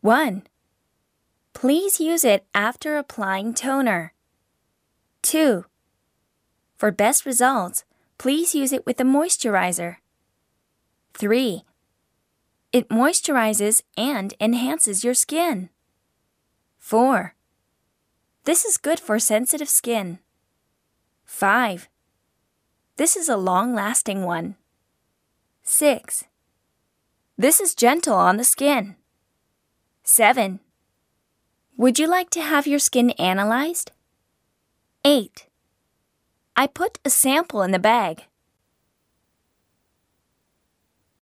1. Please use it after applying toner. 2. For best results, please use it with a moisturizer. 3. It moisturizes and enhances your skin. 4. This is good for sensitive skin. 5. This is a long lasting one. 6. This is gentle on the skin. 7. Would you like to have your skin analyzed? 8. I put a sample in the bag.